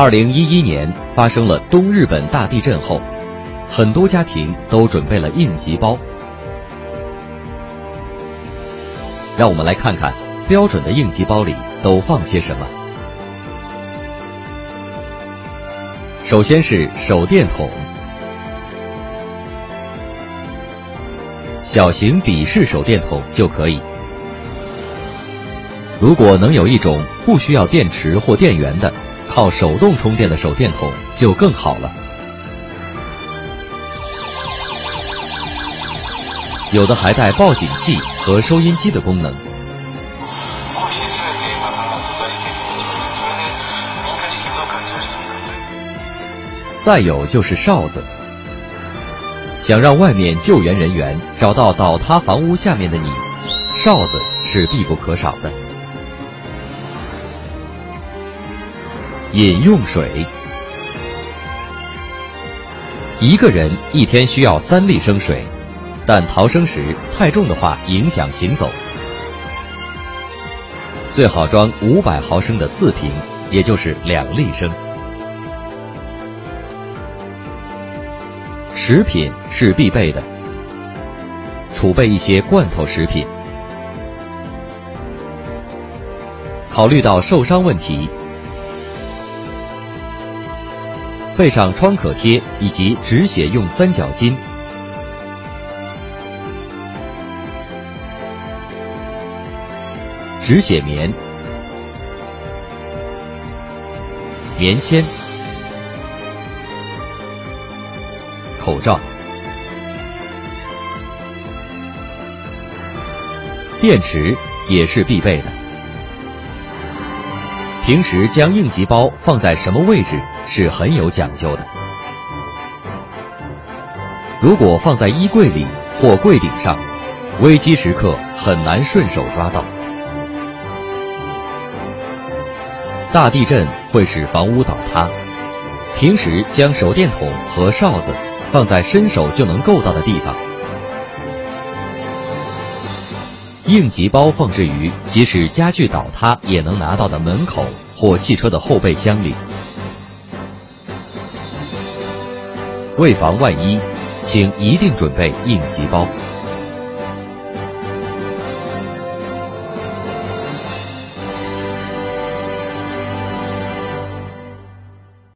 二零一一年发生了东日本大地震后，很多家庭都准备了应急包。让我们来看看标准的应急包里都放些什么。首先是手电筒，小型笔式手电筒就可以。如果能有一种不需要电池或电源的。靠手动充电的手电筒就更好了。有的还带报警器和收音机的功能。再有就是哨子，想让外面救援人员找到倒塌房屋下面的你，哨子是必不可少的。饮用水，一个人一天需要三立升水，但逃生时太重的话影响行走。最好装五百毫升的四瓶，也就是两立升。食品是必备的，储备一些罐头食品。考虑到受伤问题。备上创可贴以及止血用三角巾、止血棉、棉签、口罩、电池也是必备的。平时将应急包放在什么位置？是很有讲究的。如果放在衣柜里或柜顶上，危机时刻很难顺手抓到。大地震会使房屋倒塌，平时将手电筒和哨子放在伸手就能够到的地方。应急包放置于即使家具倒塌也能拿到的门口或汽车的后备箱里。为防万一，请一定准备应急包。